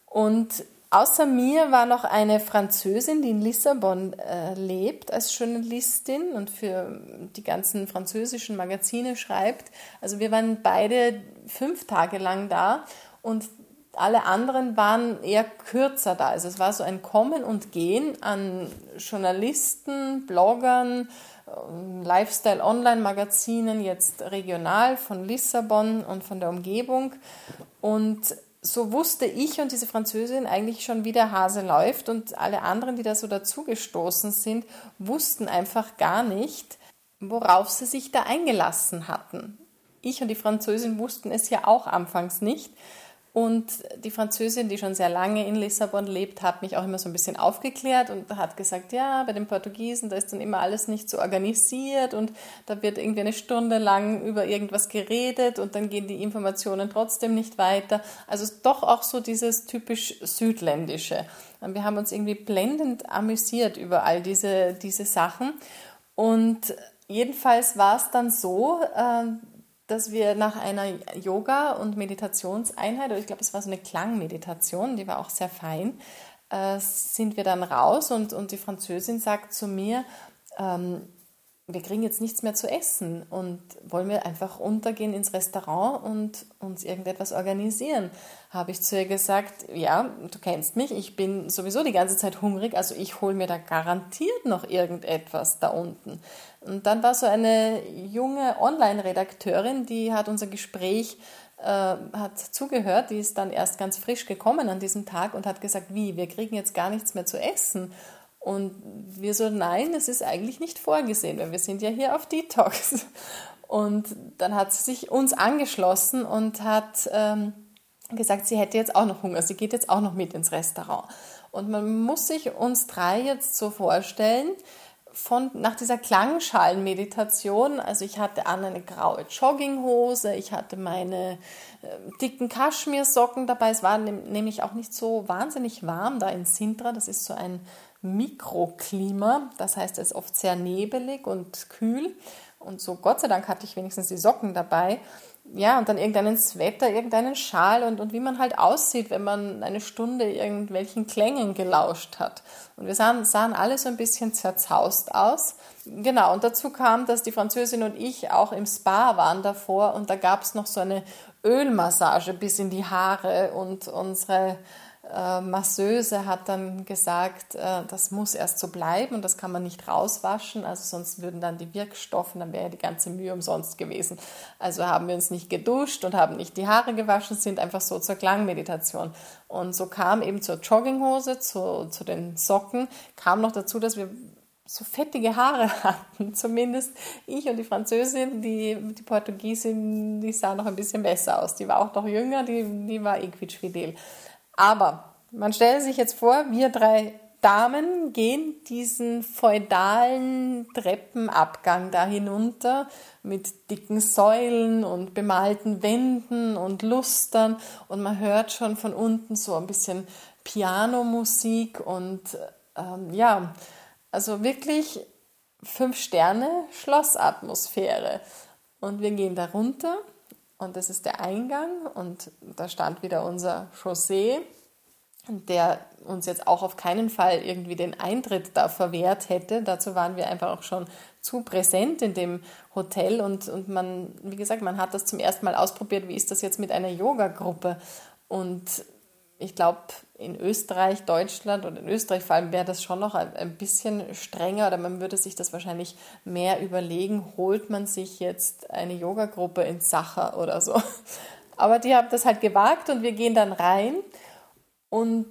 Und Außer mir war noch eine Französin, die in Lissabon äh, lebt als Journalistin und für die ganzen französischen Magazine schreibt. Also wir waren beide fünf Tage lang da und alle anderen waren eher kürzer da. Also es war so ein Kommen und Gehen an Journalisten, Bloggern, ähm, Lifestyle-Online-Magazinen, jetzt regional von Lissabon und von der Umgebung. Und so wusste ich und diese Französin eigentlich schon, wie der Hase läuft und alle anderen, die da so dazugestoßen sind, wussten einfach gar nicht, worauf sie sich da eingelassen hatten. Ich und die Französin wussten es ja auch anfangs nicht. Und die Französin, die schon sehr lange in Lissabon lebt, hat mich auch immer so ein bisschen aufgeklärt und hat gesagt, ja, bei den Portugiesen, da ist dann immer alles nicht so organisiert und da wird irgendwie eine Stunde lang über irgendwas geredet und dann gehen die Informationen trotzdem nicht weiter. Also doch auch so dieses typisch südländische. Wir haben uns irgendwie blendend amüsiert über all diese, diese Sachen und jedenfalls war es dann so, äh, dass wir nach einer Yoga- und Meditationseinheit, oder ich glaube, es war so eine Klangmeditation, die war auch sehr fein, äh, sind wir dann raus und, und die Französin sagt zu mir, ähm, wir kriegen jetzt nichts mehr zu essen und wollen wir einfach runtergehen ins Restaurant und uns irgendetwas organisieren. Habe ich zu ihr gesagt, ja, du kennst mich, ich bin sowieso die ganze Zeit hungrig, also ich hole mir da garantiert noch irgendetwas da unten. Und dann war so eine junge Online-Redakteurin, die hat unser Gespräch äh, hat zugehört, die ist dann erst ganz frisch gekommen an diesem Tag und hat gesagt, wie, wir kriegen jetzt gar nichts mehr zu essen. Und wir so, nein, es ist eigentlich nicht vorgesehen, weil wir sind ja hier auf Detox. Und dann hat sie sich uns angeschlossen und hat ähm, gesagt, sie hätte jetzt auch noch Hunger, sie geht jetzt auch noch mit ins Restaurant. Und man muss sich uns drei jetzt so vorstellen, von, nach dieser Klangschalenmeditation, also ich hatte an eine graue Jogginghose, ich hatte meine äh, dicken Kaschmirsocken dabei, es war nämlich auch nicht so wahnsinnig warm da in Sintra, das ist so ein Mikroklima. Das heißt, es ist oft sehr nebelig und kühl. Und so Gott sei Dank hatte ich wenigstens die Socken dabei. Ja, und dann irgendeinen Sweater, irgendeinen Schal und, und wie man halt aussieht, wenn man eine Stunde irgendwelchen Klängen gelauscht hat. Und wir sahen, sahen alle so ein bisschen zerzaust aus. Genau, und dazu kam, dass die Französin und ich auch im Spa waren davor und da gab es noch so eine Ölmassage bis in die Haare und unsere äh, Masseuse hat dann gesagt, äh, das muss erst so bleiben und das kann man nicht rauswaschen, also sonst würden dann die Wirkstoffe, dann wäre ja die ganze Mühe umsonst gewesen. Also haben wir uns nicht geduscht und haben nicht die Haare gewaschen, sind einfach so zur Klangmeditation. Und so kam eben zur Jogginghose, zu, zu den Socken, kam noch dazu, dass wir so fettige Haare hatten. Zumindest ich und die Französin, die, die Portugiesin, die sah noch ein bisschen besser aus. Die war auch noch jünger, die, die war quietschfidel. Aber man stellt sich jetzt vor, wir drei Damen gehen diesen feudalen Treppenabgang da hinunter mit dicken Säulen und bemalten Wänden und Lustern und man hört schon von unten so ein bisschen Pianomusik und ähm, ja, also wirklich fünf Sterne Schlossatmosphäre. Und wir gehen da runter und das ist der Eingang und da stand wieder unser Chaussee, der uns jetzt auch auf keinen Fall irgendwie den Eintritt da verwehrt hätte. Dazu waren wir einfach auch schon zu präsent in dem Hotel und, und man, wie gesagt, man hat das zum ersten Mal ausprobiert, wie ist das jetzt mit einer Yoga-Gruppe und ich glaube, in Österreich, Deutschland und in Österreich vor allem wäre das schon noch ein, bisschen strenger oder man würde sich das wahrscheinlich mehr überlegen, holt man sich jetzt eine Yogagruppe in Sacher oder so. Aber die haben das halt gewagt und wir gehen dann rein und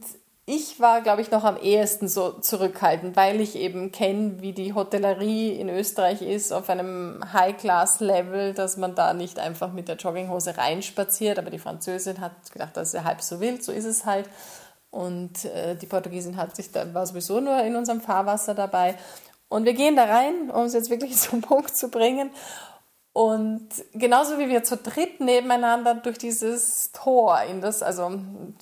ich war, glaube ich, noch am ehesten so zurückhaltend, weil ich eben kenne, wie die Hotellerie in Österreich ist, auf einem High-Class-Level, dass man da nicht einfach mit der Jogginghose reinspaziert. Aber die Französin hat gedacht, das ist ja halb so wild, so ist es halt. Und äh, die Portugiesin hat sich da, war sowieso nur in unserem Fahrwasser dabei. Und wir gehen da rein, um es jetzt wirklich zum Punkt zu bringen. Und genauso wie wir zu dritt nebeneinander durch dieses Tor in das, also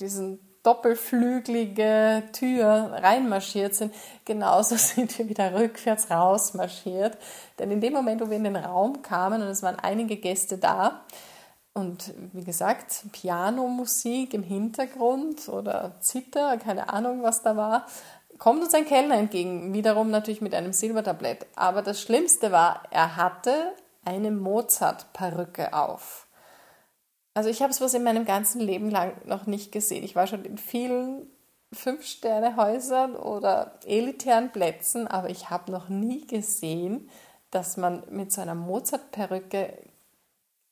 diesen doppelflügelige Tür reinmarschiert sind, genauso sind wir wieder rückwärts rausmarschiert. Denn in dem Moment, wo wir in den Raum kamen und es waren einige Gäste da, und wie gesagt, Pianomusik im Hintergrund oder Zither, keine Ahnung, was da war, kommt uns ein Kellner entgegen, wiederum natürlich mit einem Silbertablett. Aber das Schlimmste war, er hatte eine Mozart-Perücke auf. Also ich habe sowas in meinem ganzen Leben lang noch nicht gesehen. Ich war schon in vielen Fünf-Sterne-Häusern oder elitären Plätzen, aber ich habe noch nie gesehen, dass man mit so einer Mozart-Perücke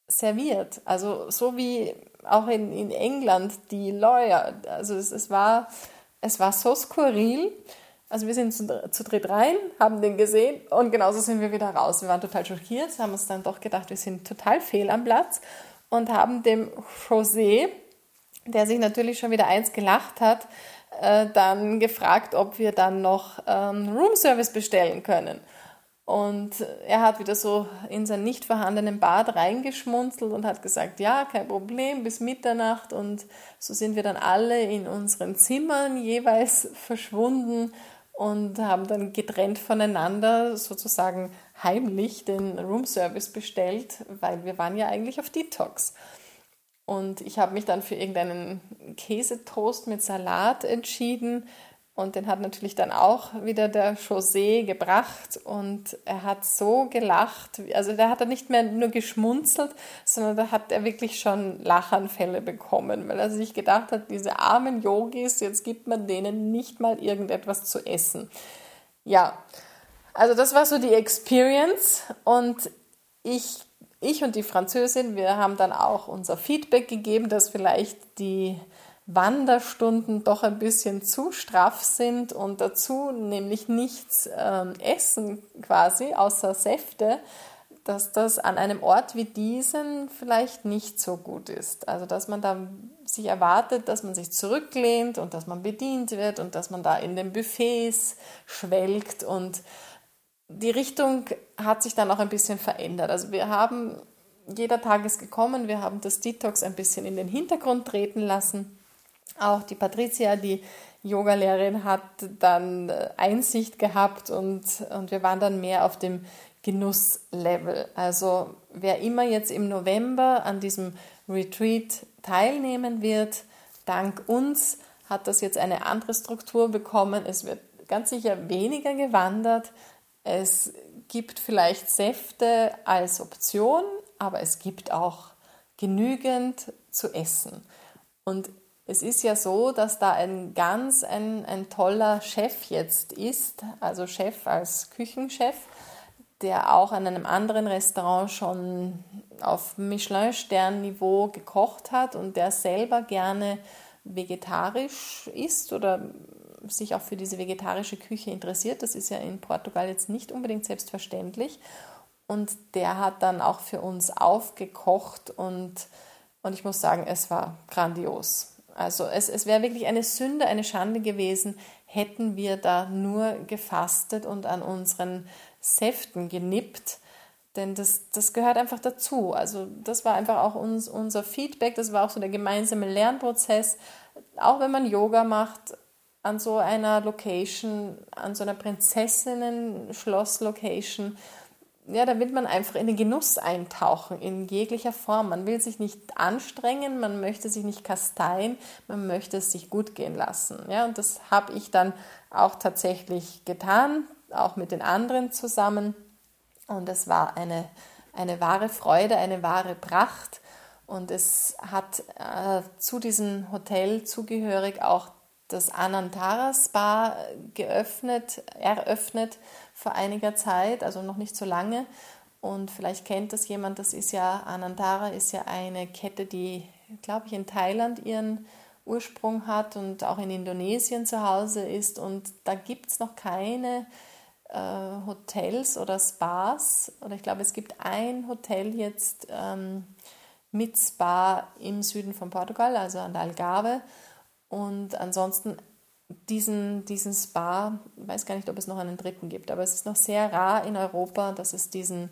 serviert. Also so wie auch in, in England die Lawyer. Also es, es, war, es war so skurril. Also wir sind zu, zu dritt rein, haben den gesehen und genauso sind wir wieder raus. Wir waren total schockiert, haben uns dann doch gedacht, wir sind total fehl am Platz und haben dem José, der sich natürlich schon wieder eins gelacht hat, äh, dann gefragt, ob wir dann noch ähm, Roomservice bestellen können. Und er hat wieder so in sein nicht vorhandenen Bad reingeschmunzelt und hat gesagt, ja, kein Problem, bis Mitternacht. Und so sind wir dann alle in unseren Zimmern jeweils verschwunden und haben dann getrennt voneinander sozusagen heimlich den Roomservice bestellt, weil wir waren ja eigentlich auf Detox. Und ich habe mich dann für irgendeinen Käsetoast mit Salat entschieden. Und den hat natürlich dann auch wieder der José gebracht und er hat so gelacht. Also der hat er nicht mehr nur geschmunzelt, sondern da hat er wirklich schon Lachanfälle bekommen, weil er sich gedacht hat, diese armen Yogis, jetzt gibt man denen nicht mal irgendetwas zu essen. Ja, also das war so die Experience und ich, ich und die Französin, wir haben dann auch unser Feedback gegeben, dass vielleicht die Wanderstunden doch ein bisschen zu straff sind und dazu nämlich nichts ähm, essen quasi, außer Säfte, dass das an einem Ort wie diesen vielleicht nicht so gut ist. Also dass man da sich erwartet, dass man sich zurücklehnt und dass man bedient wird und dass man da in den Buffets schwelgt und die Richtung hat sich dann auch ein bisschen verändert. Also wir haben, jeder Tag ist gekommen, wir haben das Detox ein bisschen in den Hintergrund treten lassen auch die Patricia, die Yogalehrerin, hat dann äh, Einsicht gehabt und, und wir waren dann mehr auf dem Genusslevel. Also wer immer jetzt im November an diesem Retreat teilnehmen wird, dank uns hat das jetzt eine andere Struktur bekommen. Es wird ganz sicher weniger gewandert. Es gibt vielleicht Säfte als Option, aber es gibt auch genügend zu essen. Und es ist ja so, dass da ein ganz ein, ein toller Chef jetzt ist, also Chef als Küchenchef, der auch an einem anderen Restaurant schon auf Michelin-Stern-Niveau gekocht hat und der selber gerne vegetarisch isst oder sich auch für diese vegetarische Küche interessiert. Das ist ja in Portugal jetzt nicht unbedingt selbstverständlich. Und der hat dann auch für uns aufgekocht und, und ich muss sagen, es war grandios. Also es, es wäre wirklich eine Sünde, eine Schande gewesen, hätten wir da nur gefastet und an unseren Säften genippt. Denn das, das gehört einfach dazu. Also das war einfach auch uns, unser Feedback, das war auch so der gemeinsame Lernprozess. Auch wenn man Yoga macht an so einer Location, an so einer Prinzessinnen-Schloss-Location, ja, da will man einfach in den Genuss eintauchen, in jeglicher Form. Man will sich nicht anstrengen, man möchte sich nicht kasteien, man möchte es sich gut gehen lassen. Ja, und das habe ich dann auch tatsächlich getan, auch mit den anderen zusammen. Und es war eine, eine wahre Freude, eine wahre Pracht. Und es hat äh, zu diesem Hotel zugehörig auch das Anantara Spa geöffnet, eröffnet vor einiger Zeit, also noch nicht so lange. Und vielleicht kennt das jemand, das ist ja, Anantara ist ja eine Kette, die, glaube ich, in Thailand ihren Ursprung hat und auch in Indonesien zu Hause ist. Und da gibt es noch keine äh, Hotels oder Spas. Oder ich glaube, es gibt ein Hotel jetzt ähm, mit Spa im Süden von Portugal, also an der Algarve. Und ansonsten diesen, diesen Spa, ich weiß gar nicht, ob es noch einen dritten gibt, aber es ist noch sehr rar in Europa, dass es diesen,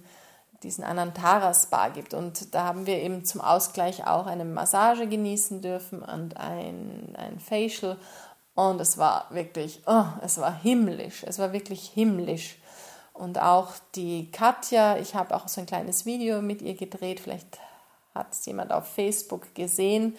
diesen Anantara Spa gibt. Und da haben wir eben zum Ausgleich auch eine Massage genießen dürfen und ein, ein Facial. Und es war wirklich, oh, es war himmlisch, es war wirklich himmlisch. Und auch die Katja, ich habe auch so ein kleines Video mit ihr gedreht, vielleicht hat es jemand auf Facebook gesehen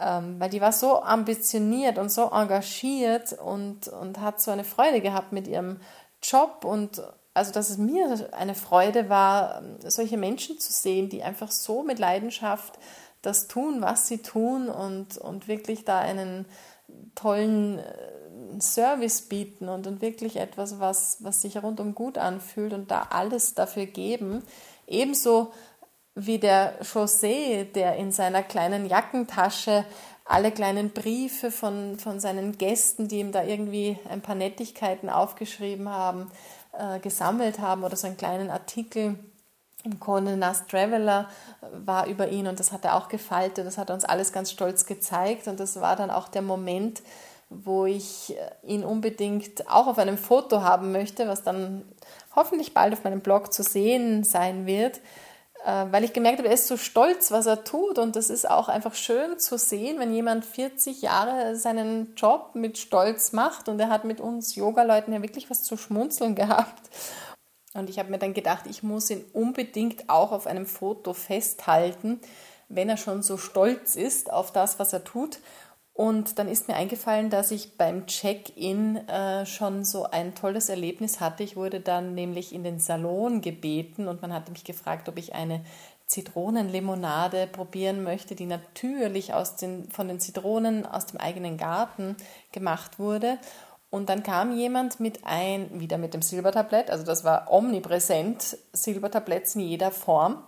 weil die war so ambitioniert und so engagiert und, und hat so eine Freude gehabt mit ihrem Job und also dass es mir eine Freude war, solche Menschen zu sehen, die einfach so mit Leidenschaft das tun, was sie tun und, und wirklich da einen tollen äh, Service bieten und, und wirklich etwas, was, was sich rundum gut anfühlt und da alles dafür geben. Ebenso wie der José, der in seiner kleinen Jackentasche alle kleinen Briefe von, von seinen Gästen, die ihm da irgendwie ein paar Nettigkeiten aufgeschrieben haben, äh, gesammelt haben oder so einen kleinen Artikel im Condé Nast Traveler war über ihn und das hat er auch gefaltet, das hat er uns alles ganz stolz gezeigt und das war dann auch der Moment, wo ich ihn unbedingt auch auf einem Foto haben möchte, was dann hoffentlich bald auf meinem Blog zu sehen sein wird, äh, weil ich gemerkt habe, er ist so stolz, was er tut. Und das ist auch einfach schön zu sehen, wenn jemand 40 Jahre seinen Job mit Stolz macht. Und er hat mit uns Yoga-Leuten ja wirklich was zu schmunzeln gehabt. Und ich habe mir dann gedacht, ich muss ihn unbedingt auch auf einem Foto festhalten, wenn er schon so stolz ist auf das, was er tut. Und dann ist mir eingefallen, dass ich beim Check-in äh, schon so ein tolles Erlebnis hatte. Ich wurde dann nämlich in den Salon gebeten und man hatte mich gefragt, ob ich eine Zitronenlimonade probieren möchte, die natürlich aus den, von den Zitronen aus dem eigenen Garten gemacht wurde. Und dann kam jemand mit ein, wieder mit dem Silbertablett, also das war omnipräsent, Silbertabletts in jeder Form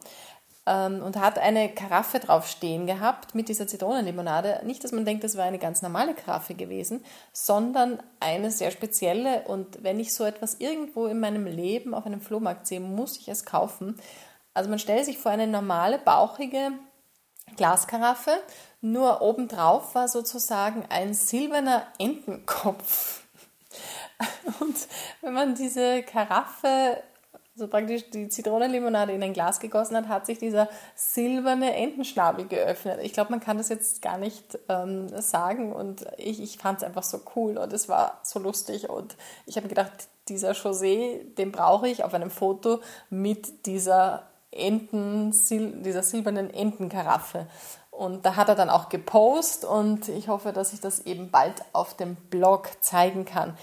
ähm, und hat eine Karaffe drauf stehen gehabt mit dieser Zitronenlimonade. Nicht, dass man denkt, das war eine ganz normale Karaffe gewesen, sondern eine sehr spezielle. Und wenn ich so etwas irgendwo in meinem Leben auf einem Flohmarkt sehe, muss ich es kaufen. Also man stellt sich vor eine normale, bauchige Glaskaraffe, nur obendrauf war sozusagen ein silberner Entenkopf. Und wenn man diese Karaffe so praktisch die Zitronenlimonade in ein Glas gegossen hat, hat sich dieser silberne Entenschnabel geöffnet. Ich glaube, man kann das jetzt gar nicht ähm, sagen und ich, ich fand es einfach so cool und es war so lustig und ich habe gedacht, dieser José, den brauche ich auf einem Foto mit dieser Enten, dieser silbernen Entenkaraffe. Und da hat er dann auch gepostet und ich hoffe, dass ich das eben bald auf dem Blog zeigen kann.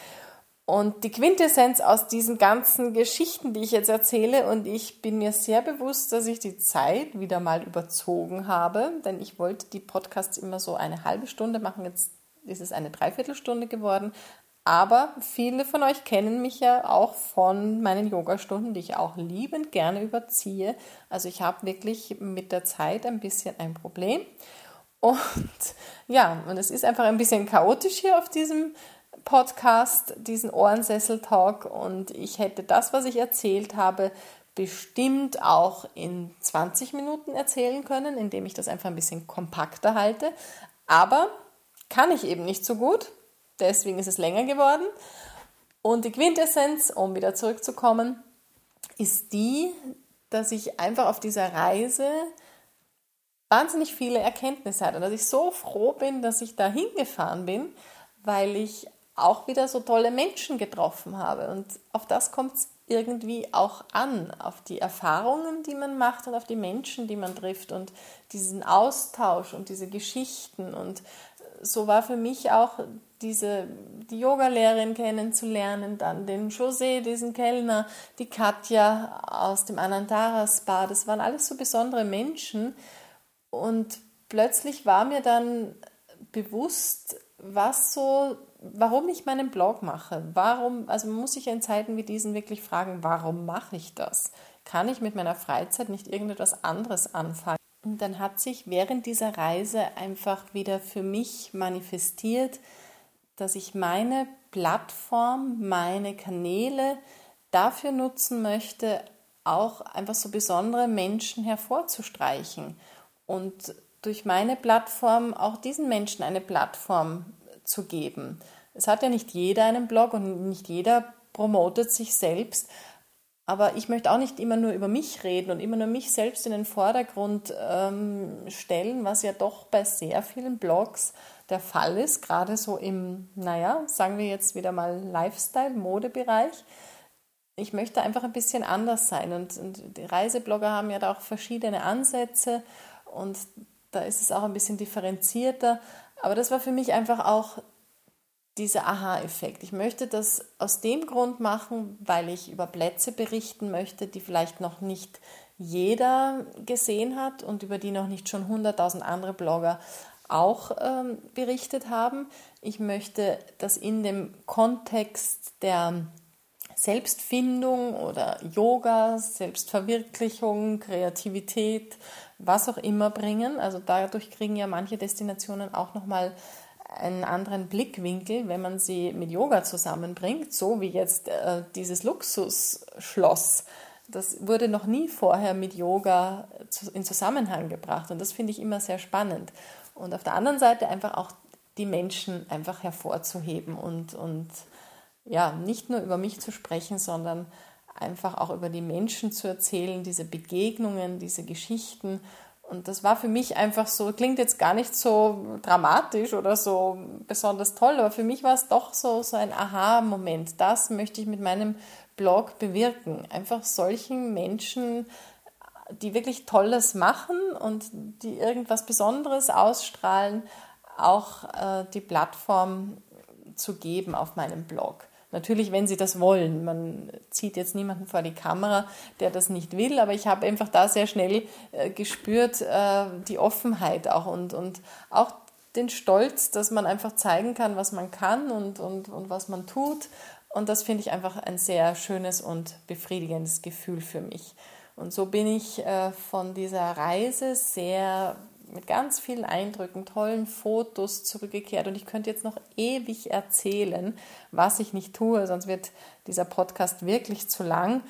Und die Quintessenz aus diesen ganzen Geschichten, die ich jetzt erzähle, und ich bin mir sehr bewusst, dass ich die Zeit wieder mal überzogen habe, denn ich wollte die Podcasts immer so eine halbe Stunde machen, jetzt ist es eine Dreiviertelstunde geworden. Aber viele von euch kennen mich ja auch von meinen Yogastunden, die ich auch liebend gerne überziehe. Also ich habe wirklich mit der Zeit ein bisschen ein Problem. Und ja, und es ist einfach ein bisschen chaotisch hier auf diesem Podcast, diesen Ohrensessel-Talk und ich hätte das, was ich erzählt habe, bestimmt auch in 20 Minuten erzählen können, indem ich das einfach ein bisschen kompakter halte. Aber kann ich eben nicht so gut, deswegen ist es länger geworden. Und die Quintessenz, um wieder zurückzukommen, ist die, dass ich einfach auf dieser Reise wahnsinnig viele Erkenntnisse hatte und dass ich so froh bin, dass ich da hingefahren bin, weil ich auch wieder so tolle Menschen getroffen habe. Und auf das kommt es irgendwie auch an, auf die Erfahrungen, die man macht und auf die Menschen, die man trifft und diesen Austausch und diese Geschichten. Und so war für mich auch diese, die Yogalehrerin kennenzulernen, dann den José, diesen Kellner, die Katja aus dem Anantara Spa. Das waren alles so besondere Menschen. Und plötzlich war mir dann bewusst, was so warum ich meinen Blog mache. Warum, also man muss sich in Zeiten wie diesen wirklich fragen, warum mache ich das? Kann ich mit meiner Freizeit nicht irgendetwas anderes anfangen? Und dann hat sich während dieser Reise einfach wieder für mich manifestiert, dass ich meine Plattform, meine Kanäle dafür nutzen möchte, auch einfach so besondere Menschen hervorzustreichen und durch meine Plattform auch diesen Menschen eine Plattform zu geben. Es hat ja nicht jeder einen Blog und nicht jeder promotet sich selbst. Aber ich möchte auch nicht immer nur über mich reden und immer nur mich selbst in den Vordergrund ähm, stellen, was ja doch bei sehr vielen Blogs der Fall ist, gerade so im, naja, sagen wir jetzt wieder mal Lifestyle, Modebereich. Ich möchte einfach ein bisschen anders sein und, und die Reiseblogger haben ja da auch verschiedene Ansätze und da ist es auch ein bisschen differenzierter. Aber das war für mich einfach auch dieser Aha-Effekt. Ich möchte das aus dem Grund machen, weil ich über Plätze berichten möchte, die vielleicht noch nicht jeder gesehen hat und über die noch nicht schon 100.000 andere Blogger auch ähm, berichtet haben. Ich möchte das in dem Kontext der Selbstfindung oder Yoga, Selbstverwirklichung, Kreativität, was auch immer bringen. Also dadurch kriegen ja manche Destinationen auch nochmal einen anderen Blickwinkel, wenn man sie mit Yoga zusammenbringt, so wie jetzt äh, dieses Luxusschloss. Das wurde noch nie vorher mit Yoga in Zusammenhang gebracht und das finde ich immer sehr spannend. Und auf der anderen Seite einfach auch die Menschen einfach hervorzuheben und, und ja, nicht nur über mich zu sprechen, sondern einfach auch über die Menschen zu erzählen, diese Begegnungen, diese Geschichten. Und das war für mich einfach so, klingt jetzt gar nicht so dramatisch oder so besonders toll, aber für mich war es doch so, so ein Aha-Moment. Das möchte ich mit meinem Blog bewirken. Einfach solchen Menschen, die wirklich Tolles machen und die irgendwas Besonderes ausstrahlen, auch äh, die Plattform zu geben auf meinem Blog. Natürlich, wenn sie das wollen. Man zieht jetzt niemanden vor die Kamera, der das nicht will, aber ich habe einfach da sehr schnell äh, gespürt, äh, die Offenheit auch und, und auch den Stolz, dass man einfach zeigen kann, was man kann und, und, und was man tut. Und das finde ich einfach ein sehr schönes und befriedigendes Gefühl für mich. Und so bin ich äh, von dieser Reise sehr mit ganz vielen Eindrücken, tollen Fotos zurückgekehrt. Und ich könnte jetzt noch ewig erzählen, was ich nicht tue, sonst wird dieser Podcast wirklich zu lang.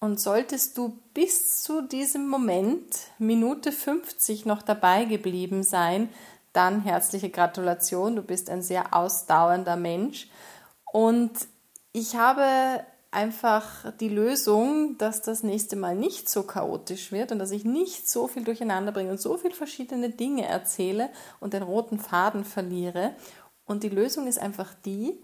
Und solltest du bis zu diesem Moment, Minute 50, noch dabei geblieben sein, dann herzliche Gratulation. Du bist ein sehr ausdauernder Mensch. Und ich habe einfach die Lösung, dass das nächste Mal nicht so chaotisch wird und dass ich nicht so viel durcheinander bringe und so viele verschiedene Dinge erzähle und den roten Faden verliere. Und die Lösung ist einfach die,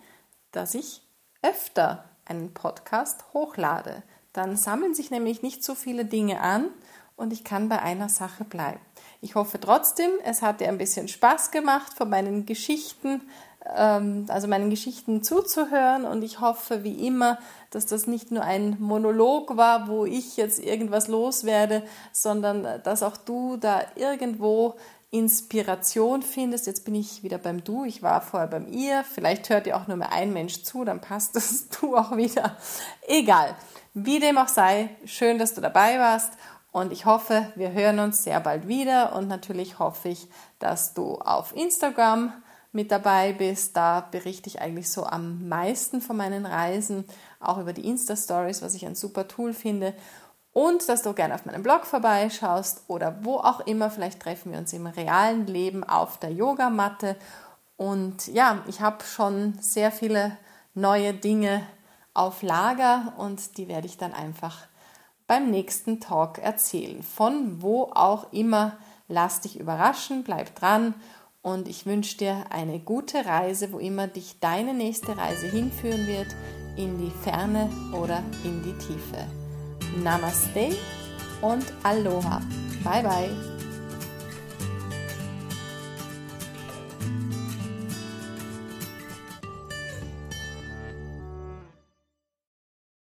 dass ich öfter einen Podcast hochlade. Dann sammeln sich nämlich nicht so viele Dinge an und ich kann bei einer Sache bleiben. Ich hoffe trotzdem, es hat dir ein bisschen Spaß gemacht, von meinen Geschichten also meinen Geschichten zuzuhören und ich hoffe wie immer, dass das nicht nur ein Monolog war, wo ich jetzt irgendwas loswerde, sondern dass auch du da irgendwo Inspiration findest. Jetzt bin ich wieder beim Du, ich war vorher beim Ihr. Vielleicht hört dir auch nur mehr ein Mensch zu, dann passt das Du auch wieder. Egal. Wie dem auch sei, schön, dass du dabei warst und ich hoffe, wir hören uns sehr bald wieder und natürlich hoffe ich, dass du auf Instagram mit dabei bist. Da berichte ich eigentlich so am meisten von meinen Reisen, auch über die Insta-Stories, was ich ein super Tool finde. Und dass du gerne auf meinem Blog vorbeischaust oder wo auch immer. Vielleicht treffen wir uns im realen Leben auf der Yogamatte. Und ja, ich habe schon sehr viele neue Dinge auf Lager und die werde ich dann einfach beim nächsten Talk erzählen. Von wo auch immer, lass dich überraschen, bleib dran und ich wünsche dir eine gute Reise, wo immer dich deine nächste Reise hinführen wird, in die Ferne oder in die Tiefe. Namaste und Aloha. Bye bye.